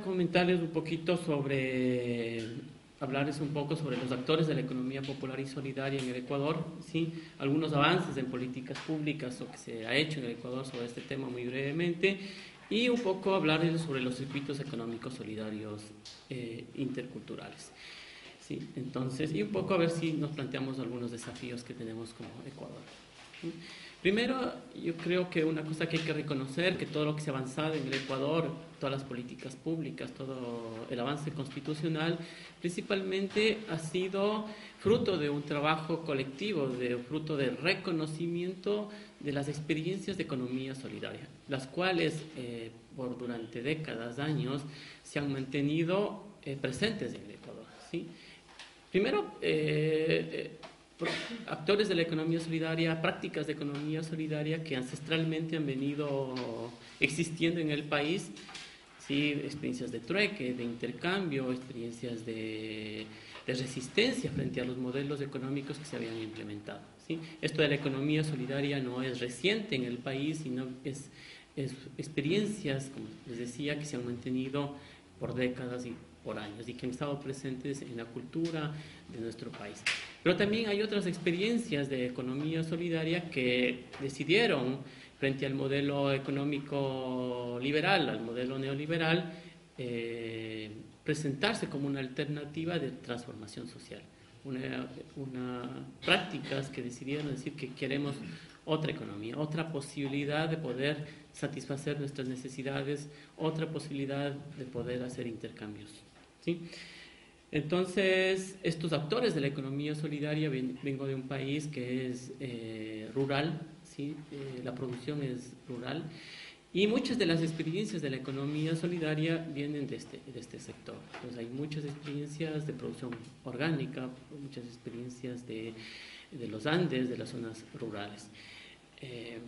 Comentarles un poquito sobre, hablarles un poco sobre los actores de la economía popular y solidaria en el Ecuador, ¿sí? algunos avances en políticas públicas o que se ha hecho en el Ecuador sobre este tema muy brevemente y un poco hablarles sobre los circuitos económicos solidarios eh, interculturales. ¿sí? Entonces, y un poco a ver si nos planteamos algunos desafíos que tenemos como Ecuador. Primero, yo creo que una cosa que hay que reconocer, que todo lo que se ha avanzado en el Ecuador, todas las políticas públicas, todo el avance constitucional, principalmente ha sido fruto de un trabajo colectivo, de fruto del reconocimiento de las experiencias de economía solidaria, las cuales eh, por durante décadas, años, se han mantenido eh, presentes en el Ecuador. ¿sí? Primero, eh, actores de la economía solidaria, prácticas de economía solidaria que ancestralmente han venido existiendo en el país, ¿sí? experiencias de trueque, de intercambio, experiencias de, resistencia frente a los modelos económicos que se habían implementado. ¿sí? Esto de la economía solidaria no es reciente en el país, sino es, es experiencias, como les decía, que se han mantenido por décadas y por años y que han estado presentes en la cultura de nuestro país. Pero también hay otras experiencias de economía solidaria que decidieron, frente al modelo económico liberal, al modelo neoliberal, eh, presentarse como una alternativa de transformación social. Una, una, prácticas que decidieron decir que queremos otra economía, otra posibilidad de poder satisfacer nuestras necesidades, otra posibilidad de poder hacer intercambios. ¿sí? Entonces, estos actores de la economía solidaria, vengo de un país que es eh, rural, ¿sí? Eh, la producción es rural, y muchas de las experiencias de la economía solidaria vienen de este, de este sector. Entonces, hay muchas experiencias de producción orgánica, muchas experiencias de, de los Andes, de las zonas rurales. Eh,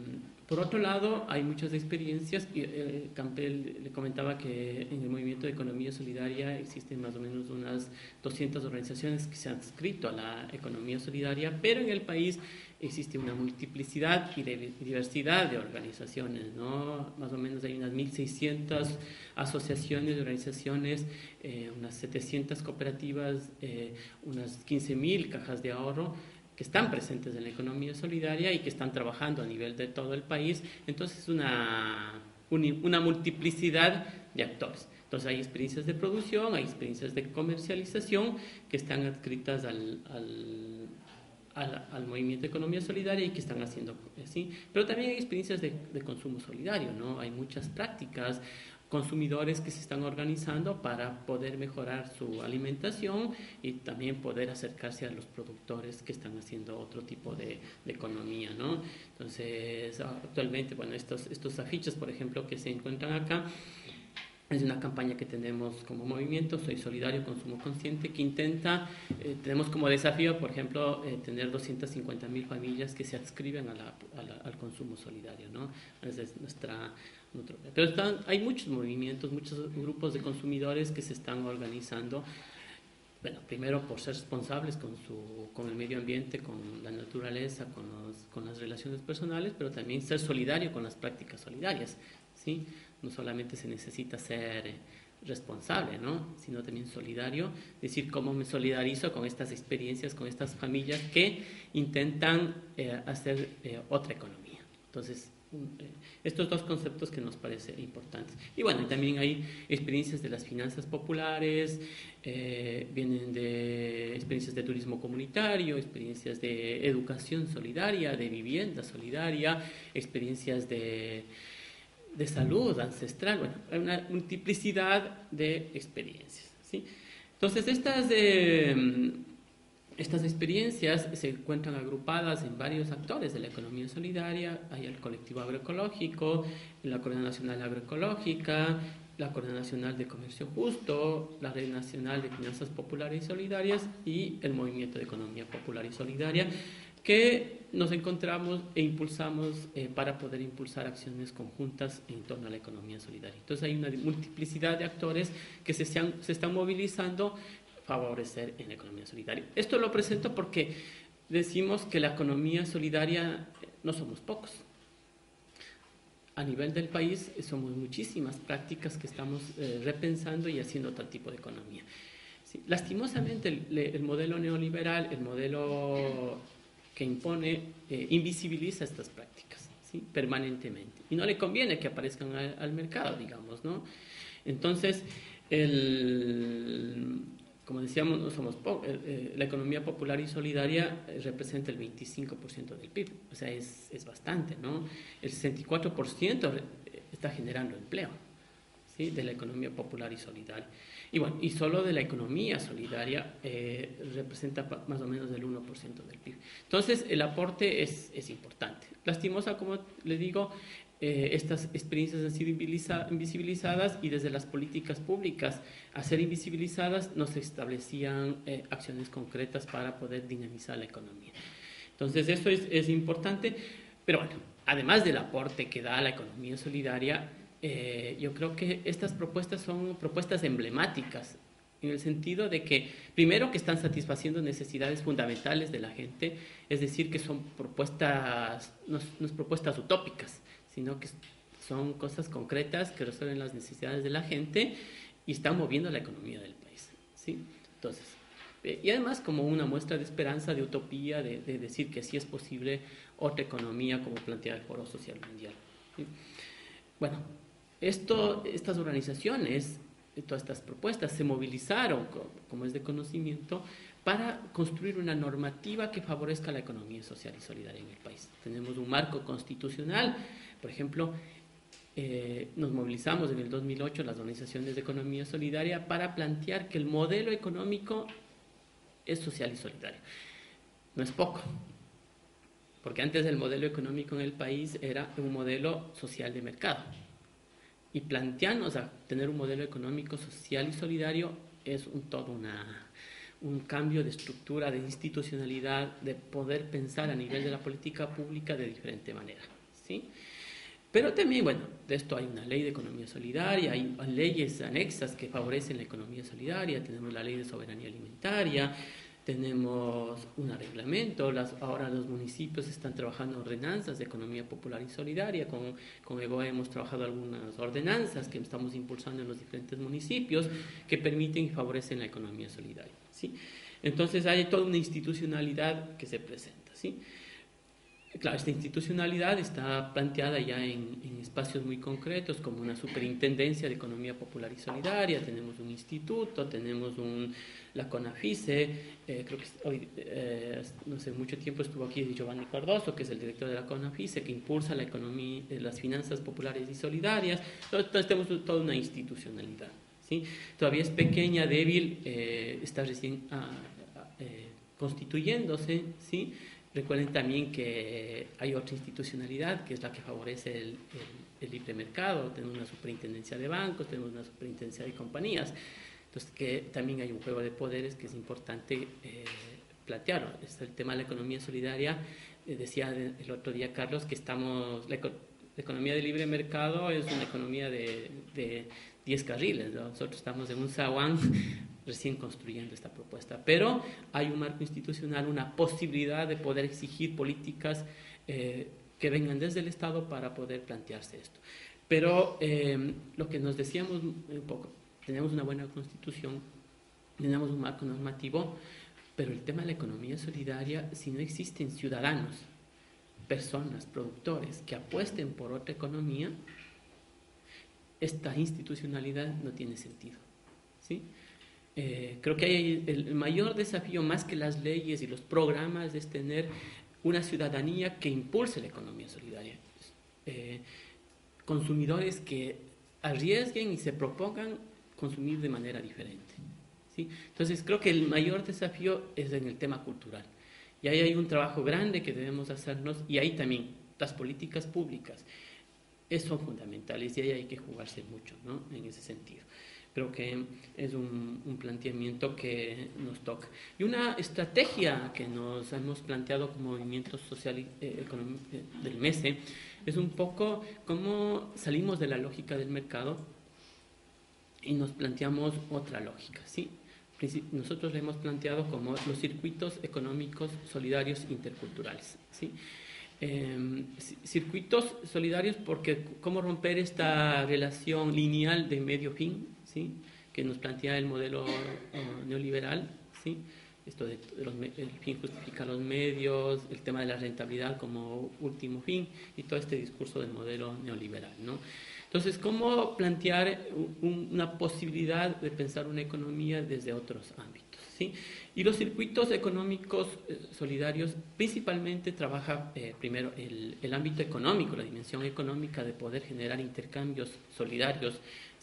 por otro lado, hay muchas experiencias. Eh, Campbell le comentaba que en el movimiento de economía solidaria existen más o menos unas 200 organizaciones que se han inscrito a la economía solidaria, pero en el país existe una multiplicidad y diversidad de organizaciones, ¿no? Más o menos hay unas 1.600 asociaciones organizaciones, eh, unas 700 cooperativas, eh, unas 15.000 cajas de ahorro que están presentes en la economía solidaria y que están trabajando a nivel de todo el país. Entonces es una, una multiplicidad de actores. Entonces hay experiencias de producción, hay experiencias de comercialización que están adscritas al, al, al, movimiento de economía solidaria y que están haciendo así. Pero también hay experiencias de, de consumo solidario, ¿no? Hay muchas prácticas, consumidores que se están organizando para poder mejorar su alimentación y también poder acercarse a los productores que están haciendo otro tipo de, economía, ¿no? Entonces, actualmente, bueno, estos, estos afiches, por ejemplo, que se encuentran acá, es una campaña que tenemos como movimiento, Soy Solidario, Consumo Consciente, que intenta, eh, tenemos como desafío, por ejemplo, eh, tener 250 mil familias que se adscriben a la, al consumo solidario, ¿no? Esa es nuestra, pero están, hay muchos movimientos, muchos grupos de consumidores que se están organizando. Bueno, primero por ser responsables con, su, con el medio ambiente, con la naturaleza, con, los, con las relaciones personales, pero también ser solidario con las prácticas solidarias. ¿sí? No solamente se necesita ser responsable, ¿no? sino también solidario, decir cómo me solidarizo con estas experiencias, con estas familias que intentan eh, hacer eh, otra economía. Entonces, estos dos conceptos que nos parecen importantes. Y bueno, también hay experiencias de las finanzas populares, eh, vienen de experiencias de turismo comunitario, experiencias de educación solidaria, de vivienda solidaria, experiencias de, de salud ancestral, bueno, hay una multiplicidad de experiencias. ¿sí? Entonces, estas... Eh, estas experiencias se encuentran agrupadas en varios actores de la economía solidaria. Hay el colectivo agroecológico, la Coordinación Nacional Agroecológica, la Coordinación Nacional de Comercio Justo, la Red Nacional de Finanzas Populares y Solidarias y el Movimiento de Economía Popular y Solidaria, que nos encontramos e impulsamos eh, para poder impulsar acciones conjuntas en torno a la economía solidaria. Entonces hay una multiplicidad de actores que se, se están movilizando favorecer en la economía solidaria. Esto lo presento porque decimos que la economía solidaria no somos pocos. a nivel del país somos muchísimas prácticas que estamos eh, repensando y haciendo otro tipo de economía. lastimosamente el, modelo neoliberal, el modelo que impone, eh, invisibiliza estas prácticas permanentemente y no le conviene que aparezcan al, mercado, digamos, ¿no? Entonces, el, como decíamos, no somos eh, eh, la economía popular y solidaria eh, representa el 25% del PIB, o sea, es, es, bastante, ¿no? El 64% está generando empleo, ¿sí? De la economía popular y solidaria. Y bueno, y solo de la economía solidaria representa más o menos el 1% del PIB. Entonces, el aporte es, es importante. Lastimosa, como les digo, eh, estas experiencias han sido invisibilizadas y desde las políticas públicas, a ser invisibilizadas, no se establecían eh, acciones concretas para poder dinamizar la economía. Entonces, eso es, importante, pero bueno, además del aporte que da la economía solidaria, eh, yo creo que estas propuestas son propuestas emblemáticas en el sentido de que, primero, que están satisfaciendo necesidades fundamentales de la gente, es decir, que son propuestas, no, no propuestas utópicas, sino que son cosas concretas que resuelven las necesidades de la gente y están moviendo la economía del país. ¿sí? Entonces, eh, y además como una muestra de esperanza, de utopía, de, decir que sí es posible otra economía como plantea el Foro Social Mundial. Bueno, esto, estas organizaciones, todas estas propuestas se movilizaron, como es de conocimiento, para construir una normativa que favorezca la economía social y solidaria en el país. Tenemos un marco constitucional por ejemplo, eh, nos movilizamos en el 2008 las organizaciones de economía solidaria para plantear que el modelo económico es social y solidario. No es poco, porque antes el modelo económico en el país era un modelo social de mercado. Y plantearnos a tener un modelo económico social y solidario es un, todo una, un cambio de estructura, de institucionalidad, de poder pensar a nivel de la política pública de diferente manera. ¿sí? Pero también, bueno, de esto hay una ley de economía solidaria, hay leyes anexas que favorecen la economía solidaria, tenemos la ley de soberanía alimentaria, tenemos un reglamento, ahora los municipios están trabajando ordenanzas de economía popular y solidaria, con, con EGOA hemos trabajado algunas ordenanzas que estamos impulsando en los diferentes municipios que permiten y favorecen la economía solidaria. ¿sí? Entonces hay toda una institucionalidad que se presenta. ¿sí? Claro, esta institucionalidad está planteada ya en, espacios muy concretos, como una superintendencia de economía popular y solidaria, tenemos un instituto, tenemos un, la CONAFICE, eh, creo que hoy, eh, no sé, mucho tiempo estuvo aquí Giovanni Cardoso, que es el director de la CONAFICE, que impulsa la economía, eh, las finanzas populares y solidarias, entonces tenemos toda una institucionalidad. ¿sí? Todavía es pequeña, débil, está recién ah, ah, constituyéndose, ¿sí? Recuerden también que hay otra institucionalidad que es la que favorece el, libre mercado. Tenemos una superintendencia de bancos, tenemos una superintendencia de compañías. Entonces, que también hay un juego de poderes que es importante eh, plantear. Es el tema de la economía solidaria. Eh, decía el otro día Carlos que estamos, la, economía de libre mercado es una economía de, de 10 carriles. Nosotros estamos en un zaguán recién construyendo esta propuesta. Pero hay un marco institucional, una posibilidad de poder exigir políticas eh, que vengan desde el Estado para poder plantearse esto. Pero eh, lo que nos decíamos un poco, tenemos una buena constitución, tenemos un marco normativo, pero el tema de la economía solidaria, si no existen ciudadanos, personas, productores que apuesten por otra economía, esta institucionalidad no tiene sentido. ¿sí? Eh, creo que hay el mayor desafío, más que las leyes y los programas, es tener una ciudadanía que impulse la economía solidaria. Eh, consumidores que arriesguen y se propongan consumir de manera diferente. ¿sí? Entonces, creo que el mayor desafío es en el tema cultural. Y ahí hay un trabajo grande que debemos hacernos y ahí también las políticas públicas son fundamentales y ahí hay que jugarse mucho ¿no? en ese sentido. Creo que es un, planteamiento que nos toca. Y una estrategia que nos hemos planteado como movimiento social eh, eh, del MESE es un poco cómo salimos de la lógica del mercado y nos planteamos otra lógica. ¿sí? Nosotros le hemos planteado como los circuitos económicos solidarios interculturales. ¿sí? Em, circuitos solidarios porque cómo romper esta relación lineal de medio-fin, ¿sí? que nos plantea el modelo uh, neoliberal, ¿sí? esto de, el fin justifica los medios, el tema de la rentabilidad como último fin y todo este discurso del modelo neoliberal. ¿no? Entonces, ¿cómo plantear una posibilidad de pensar una economía desde otros ámbitos? ¿sí? Y los circuitos económicos eh, solidarios principalmente trabaja eh, primero el, el, ámbito económico, la dimensión económica de poder generar intercambios solidarios,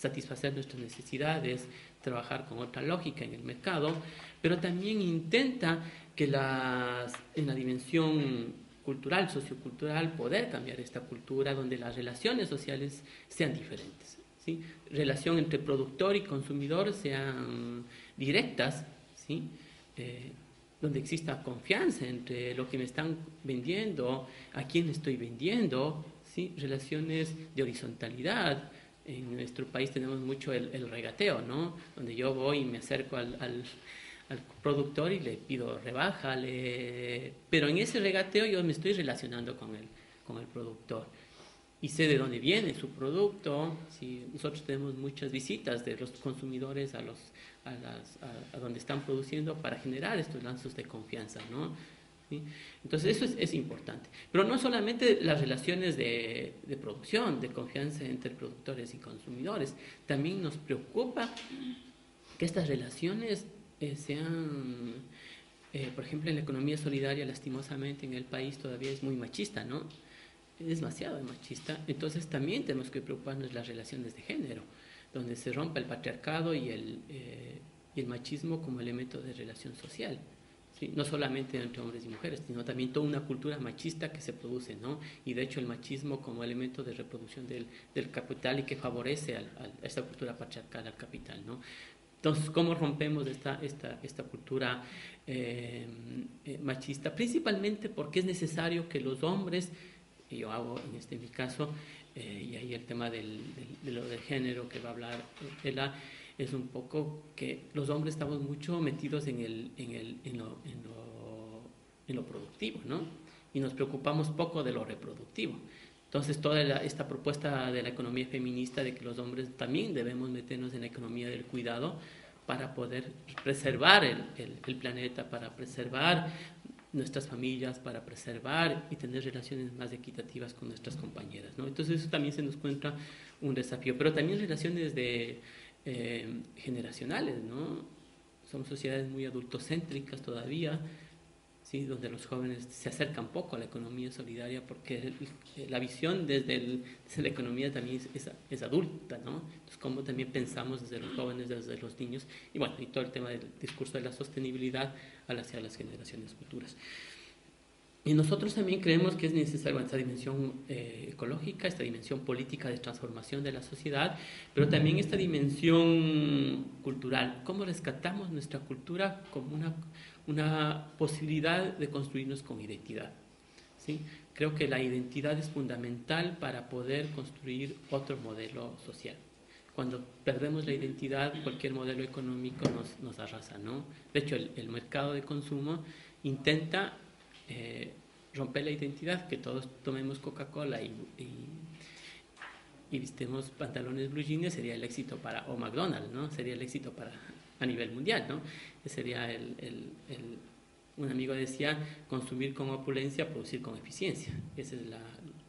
satisfacer nuestras necesidades, trabajar con otra lógica en el mercado, pero también intenta que las, en la dimensión cultural, sociocultural, poder cambiar esta cultura donde las relaciones sociales sean diferentes. ¿sí? Relación entre productor y consumidor sean directas, ¿sí? Eh, donde exista confianza entre lo que me están vendiendo, a quién estoy vendiendo, ¿sí? relaciones de horizontalidad. En nuestro país tenemos mucho el, regateo, ¿no? donde yo voy y me acerco al, al, productor y le pido rebaja, pero en ese regateo yo me estoy relacionando con el, con el productor y sé de dónde viene su producto. Si nosotros tenemos muchas visitas de los consumidores a, los, a, las, a, donde están produciendo para generar estos lazos de confianza, ¿no? Entonces eso es, importante. Pero no solamente las relaciones de, producción, de confianza entre productores y consumidores, también nos preocupa que estas relaciones eh, sean, eh, por ejemplo, en la economía solidaria, lastimosamente en el país todavía es muy machista, ¿no? es demasiado machista, entonces también tenemos que preocuparnos las relaciones de género, donde se rompa el patriarcado y el, eh, y el machismo como elemento de relación social. ¿Sí? No solamente entre hombres y mujeres, sino también toda una cultura machista que se produce, ¿no? Y de hecho el machismo como elemento de reproducción del, del capital y que favorece a esta cultura patriarcal al capital, ¿no? Entonces, ¿cómo rompemos esta, esta, esta cultura eh, eh, machista? Principalmente porque es necesario que los hombres que yo hago en este mi caso, eh, y ahí el tema del, de lo del género que va a hablar Ela, es un poco que los hombres estamos mucho metidos en, el, en, el, en, lo, en, lo, lo productivo, ¿no? Y nos preocupamos poco de lo reproductivo. Entonces, toda esta propuesta de la economía feminista de que los hombres también debemos meternos en la economía del cuidado para poder preservar el, el, planeta, para preservar nuestras familias, para preservar y tener relaciones más equitativas con nuestras compañeras. ¿no? Entonces eso también se nos encuentra un desafío, pero también relaciones de, eh, generacionales. ¿no? Somos sociedades muy adultocéntricas todavía, ¿sí? donde los jóvenes se acercan poco a la economía solidaria porque la visión desde, la economía también es, es, adulta. ¿no? Entonces, cómo también pensamos desde los jóvenes, desde los niños, y bueno, y todo el tema del discurso de la sostenibilidad hacia las generaciones futuras. Y nosotros también creemos que es necesaria esta dimensión eh, ecológica, esta dimensión política de transformación de la sociedad, pero también esta dimensión cultural. ¿Cómo rescatamos nuestra cultura como una, una posibilidad de construirnos con identidad? ¿sí? Creo que la identidad es fundamental para poder construir otro modelo social. Cuando perdemos la identidad, cualquier modelo económico nos, nos arrasa, ¿no? De hecho, el, el mercado de consumo intenta eh, romper la identidad, que todos tomemos Coca-Cola y, y, vistemos pantalones blue jeans, sería el éxito para, o McDonald's, ¿no? Sería el éxito para, a nivel mundial, ¿no? Sería el, el, el un amigo decía, consumir con opulencia, producir con eficiencia. Esa es la,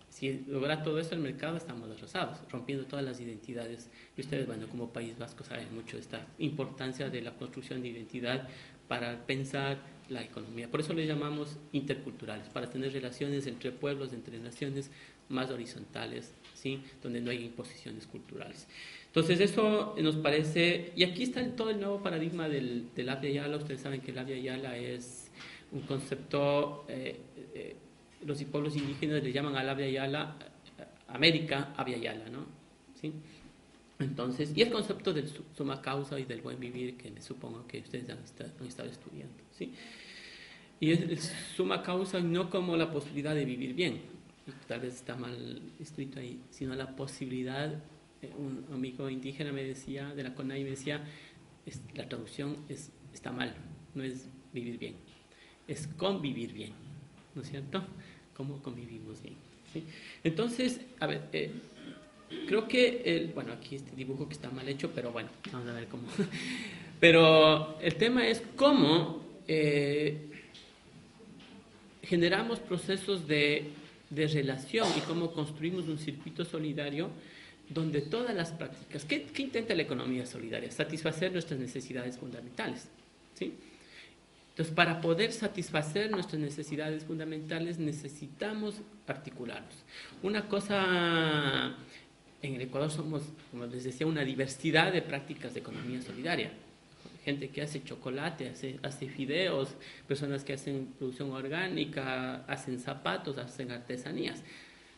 si logra todo eso el mercado, estamos arrasados, rompiendo todas las identidades. Y ustedes, bueno, como País Vasco saben mucho de esta importancia de la construcción de identidad para pensar la economía. Por eso le llamamos interculturales, para tener relaciones entre pueblos, entre naciones más horizontales, ¿sí? donde no hay imposiciones culturales. Entonces eso nos parece, y aquí está todo el nuevo paradigma del, del Yala, ustedes saben que el Avia Yala es un concepto... Eh, eh, los pueblos indígenas le llaman a la Yala, América Avia Yala, ¿no? ¿Sí? Entonces, y el concepto del suma causa y del buen vivir, que me supongo que ustedes han, estado estudiando, ¿sí? Y el suma causa no como la posibilidad de vivir bien, tal vez está mal escrito ahí, sino la posibilidad, eh, un amigo indígena me decía, de la CONAI me decía, la traducción es, está mal, no es vivir bien, es convivir bien, ¿no es cierto? cómo convivimos bien. Entonces, a ver, eh, creo que, el, bueno, aquí este dibujo que está mal hecho, pero bueno, vamos a ver cómo. Pero el tema es cómo eh, generamos procesos de, de, relación y cómo construimos un circuito solidario donde todas las prácticas, ¿qué, ¿qué, intenta la economía solidaria? Satisfacer nuestras necesidades fundamentales. ¿sí? Entonces, para poder satisfacer nuestras necesidades fundamentales necesitamos articularnos. Una cosa, en el Ecuador somos, como les decía, una diversidad de prácticas de economía solidaria. Gente que hace chocolate, hace, hace fideos, personas que hacen producción orgánica, hacen zapatos, hacen artesanías.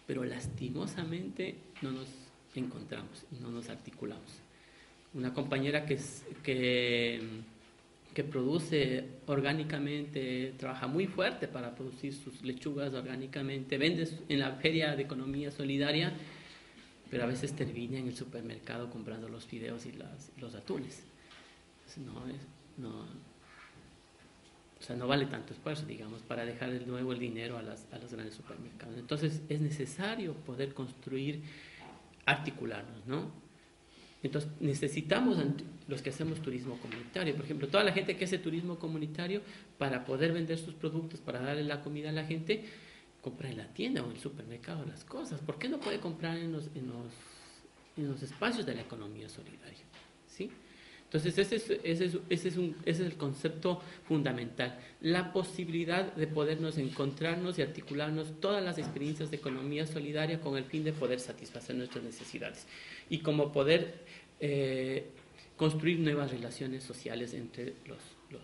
Pero lastimosamente no nos encontramos y no nos articulamos. Una compañera que, que que produce orgánicamente, trabaja muy fuerte para producir sus lechugas orgánicamente, vende en la feria de economía solidaria, pero a veces termina en el supermercado comprando los fideos y los atunes. no, es, no, o sea, no vale tanto esfuerzo, digamos, para dejar de nuevo el dinero a, las, a los grandes supermercados. Entonces es necesario poder construir, articularnos, ¿no? Entonces necesitamos los que hacemos turismo comunitario, por ejemplo, toda la gente que hace turismo comunitario para poder vender sus productos, para darle la comida a la gente, compra en la tienda o en el supermercado las cosas. ¿Por qué no puede comprar en los, en los, en los espacios de la economía solidaria? ¿Sí? Entonces, ese es, ese, es, ese, es un, ese es el concepto fundamental, la posibilidad de podernos encontrarnos y articularnos todas las experiencias de economía solidaria con el fin de poder satisfacer nuestras necesidades y como poder eh, construir nuevas relaciones sociales entre los, los,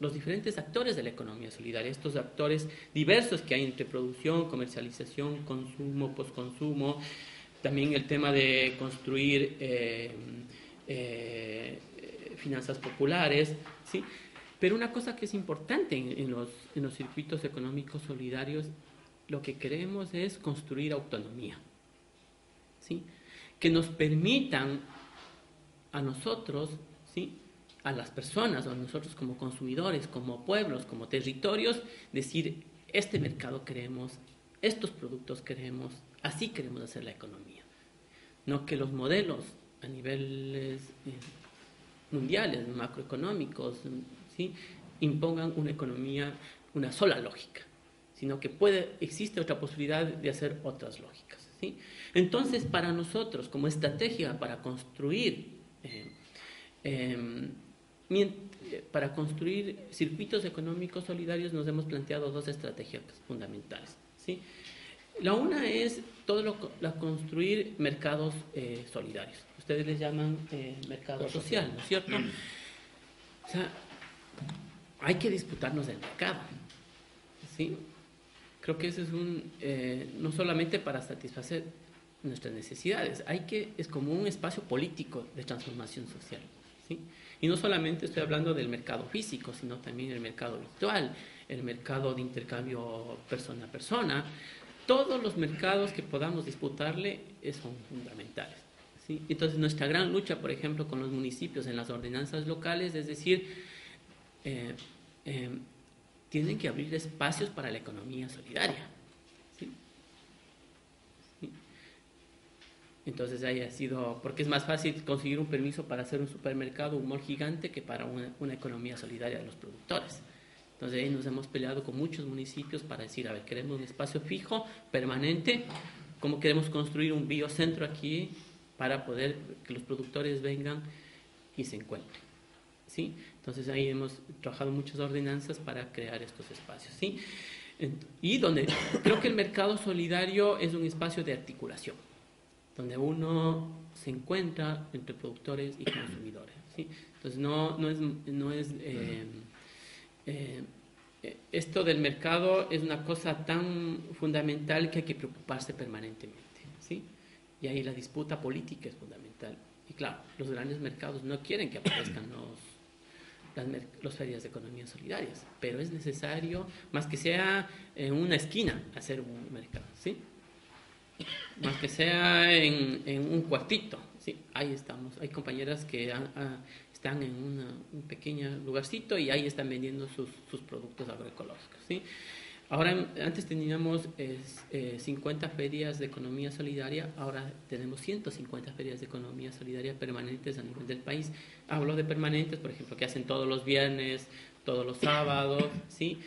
los, diferentes actores de la economía solidaria, estos actores diversos que hay entre producción, comercialización, consumo, posconsumo, también el tema de construir... Eh, eh, finanzas populares, ¿sí? Pero una cosa que es importante en, los, en los circuitos económicos solidarios, lo que queremos es construir autonomía, ¿sí? Que nos permitan a nosotros, ¿sí? A las personas, a nosotros como consumidores, como pueblos, como territorios, decir, este mercado queremos, estos productos queremos, así queremos hacer la economía. No que los modelos a niveles eh, mundiales, macroeconómicos, ¿sí? impongan una economía, una sola lógica, sino que puede, existe otra posibilidad de hacer otras lógicas. ¿sí? Entonces, para nosotros, como estrategia para construir, eh, em, para construir circuitos económicos solidarios, nos hemos planteado dos estrategias fundamentales. ¿sí? La una es todo lo, la construir mercados eh, solidarios ustedes les llaman eh, mercado social, ¿no es cierto? O sea, hay que disputarnos del mercado, ¿sí? Creo que ese es un, eh, no solamente para satisfacer nuestras necesidades, hay que, es como un espacio político de transformación social, ¿sí? Y no solamente estoy hablando del mercado físico, sino también el mercado virtual, el mercado de intercambio persona a persona. Todos los mercados que podamos disputarle son fundamentales. Entonces, nuestra gran lucha, por ejemplo, con los municipios en las ordenanzas locales, es decir, eh, eh, tienen que abrir espacios para la economía solidaria. Entonces ahí ha sido, porque es más fácil conseguir un permiso para hacer un supermercado, un mall gigante, que para una, una, economía solidaria de los productores. Entonces ahí nos hemos peleado con muchos municipios para decir, a ver, queremos un espacio fijo, permanente, cómo queremos construir un biocentro aquí, para poder que los productores vengan y se encuentren. ¿sí? Entonces ahí hemos trabajado muchas ordenanzas para crear estos espacios. ¿sí? Y donde creo que el mercado solidario es un espacio de articulación, donde uno se encuentra entre productores y consumidores. ¿sí? Entonces no, no es, no es eh, eh, esto del mercado es una cosa tan fundamental que hay que preocuparse permanentemente. ¿sí? Y ahí la disputa política es fundamental. Y claro, los grandes mercados no quieren que aparezcan los, las ferias de economía solidarias, pero es necesario, más que sea en una esquina, hacer un mercado, ¿sí? Más que sea en, en un cuartito, ¿sí? Ahí estamos. Hay compañeras que están en una, un pequeño lugarcito y ahí están vendiendo sus, sus productos agroecológicos, ¿sí? Ahora, antes teníamos 50 ferias de economía solidaria, ahora tenemos 150 ferias de economía solidaria permanentes a nivel del país. Hablo de permanentes, por ejemplo, que hacen todos los viernes, todos los sábados, ¿sí?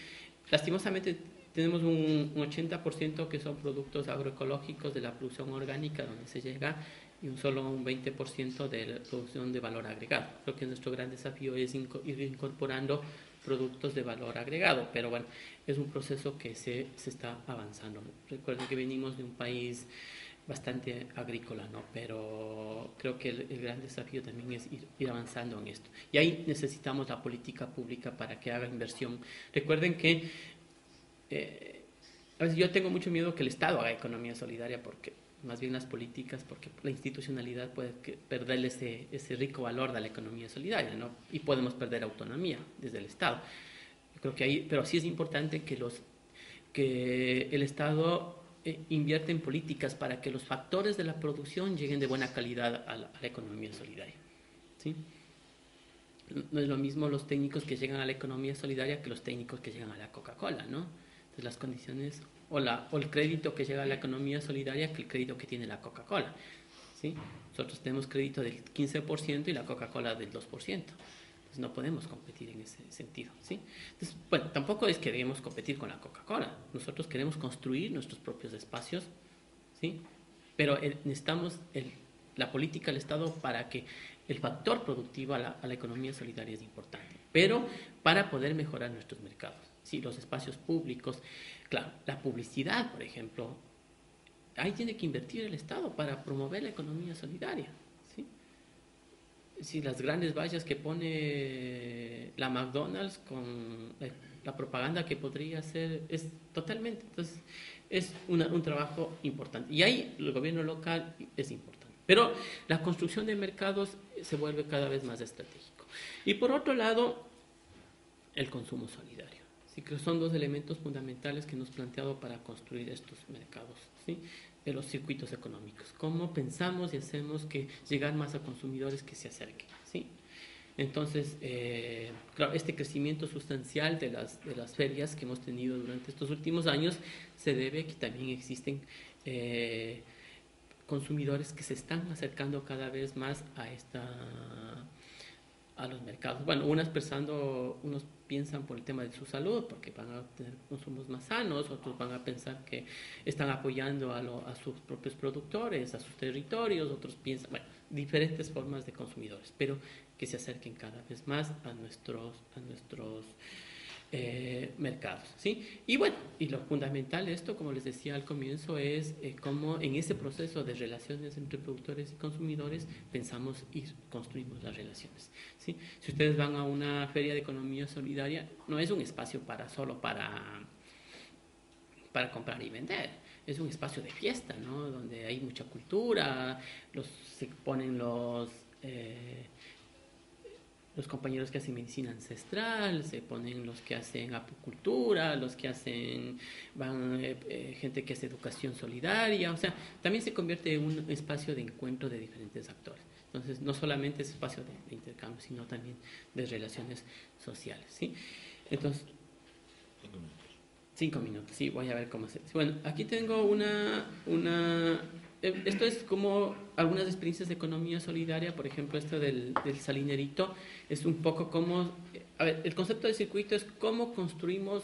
Lastimosamente tenemos un, 80% que son productos agroecológicos de la producción orgánica donde se llega y un solo un 20% de la producción de valor agregado. Creo que nuestro gran desafío es ir incorporando productos de valor agregado, pero bueno, es un proceso que se, se está avanzando. Recuerden que venimos de un país bastante agrícola, ¿no? Pero creo que el, gran desafío también es ir, ir, avanzando en esto. Y ahí necesitamos la política pública para que haga inversión. Recuerden que eh, a veces yo tengo mucho miedo que el Estado haga economía solidaria porque más bien las políticas, porque la institucionalidad puede perder ese, ese rico valor de la economía solidaria, ¿no? Y podemos perder autonomía desde el Estado. Yo creo que ahí, pero sí es importante que, los, que el Estado eh, invierta en políticas para que los factores de la producción lleguen de buena calidad a la, a la economía solidaria, ¿sí? No es lo mismo los técnicos que llegan a la economía solidaria que los técnicos que llegan a la Coca-Cola, ¿no? Las condiciones o, la, o el crédito que llega a la economía solidaria que el crédito que tiene la Coca-Cola. ¿sí? Nosotros tenemos crédito del 15% y la Coca-Cola del 2%. Entonces no podemos competir en ese sentido. ¿sí? Entonces, bueno, tampoco es que debemos competir con la Coca-Cola. Nosotros queremos construir nuestros propios espacios, ¿sí? pero necesitamos el, la política del Estado para que el factor productivo a la, a la economía solidaria es importante, pero para poder mejorar nuestros mercados. ¿Sí? Los espacios públicos, Claro, la publicidad, por ejemplo, ahí tiene que invertir el Estado para promover la economía solidaria. ¿sí? Si las grandes vallas que pone la McDonald's con la propaganda que podría hacer es totalmente, entonces es un trabajo importante. Y ahí el gobierno local es importante. Pero la construcción de mercados se vuelve cada vez más estratégico. Y por otro lado, el consumo solidario. Que son dos elementos fundamentales que hemos planteado para construir estos mercados de los circuitos económicos. ¿Cómo pensamos y hacemos que llegar más a consumidores que se acerquen? ¿sí? Entonces, eh, claro, este crecimiento sustancial de las, de las ferias que hemos tenido durante estos últimos años se debe a que también existen eh, consumidores que se están acercando cada vez más a esta a los mercados. Bueno, unas pensando, unos piensan por el tema de su salud, porque van a tener consumos más sanos, otros van a pensar que están apoyando a, a sus propios productores, a sus territorios, otros piensan, bueno, diferentes formas de consumidores, pero que se acerquen cada vez más a nuestros, a nuestros eh, mercados. ¿sí? Y bueno, y lo fundamental de esto, como les decía al comienzo, es eh, cómo en ese proceso de relaciones entre productores y consumidores pensamos y construimos las relaciones. ¿sí? Si ustedes van a una feria de economía solidaria, no es un espacio para solo para, para comprar y vender. Es un espacio de fiesta, ¿no? donde hay mucha cultura, se ponen los... Eh, los compañeros que hacen medicina ancestral, se ponen los que hacen apicultura, los que hacen van, eh, eh, gente que hace educación solidaria, o sea, también se convierte en un espacio de encuentro de diferentes actores. Entonces, no solamente es espacio de, intercambio, sino también de relaciones sociales, ¿sí? Entonces, cinco minutos. Cinco minutos, sí, voy a ver cómo se. Bueno, aquí tengo una, una esto es como algunas experiencias de economía solidaria, por ejemplo, esto del, del salinerito, es un poco como, a ver, el concepto de circuito es cómo construimos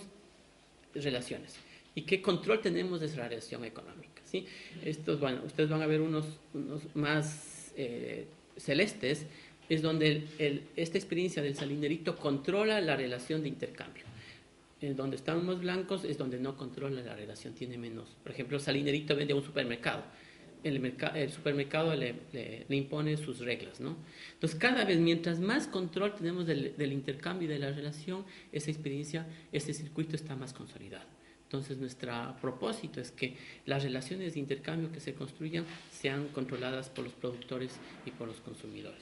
relaciones y qué control tenemos de esa relación económica. ¿sí? Estos, bueno, ustedes van a ver unos, unos más eh, celestes, es donde el, esta experiencia del salinerito controla la relación de intercambio. En donde están más blancos es donde no controla la relación, tiene menos. Por ejemplo, el salinerito vende a un supermercado el, supermercado le, le, impone sus reglas, ¿no? Entonces, cada vez, mientras más control tenemos del, del, intercambio y de la relación, esa experiencia, ese circuito está más consolidado. Entonces, nuestro propósito es que las relaciones de intercambio que se construyan sean controladas por los productores y por los consumidores.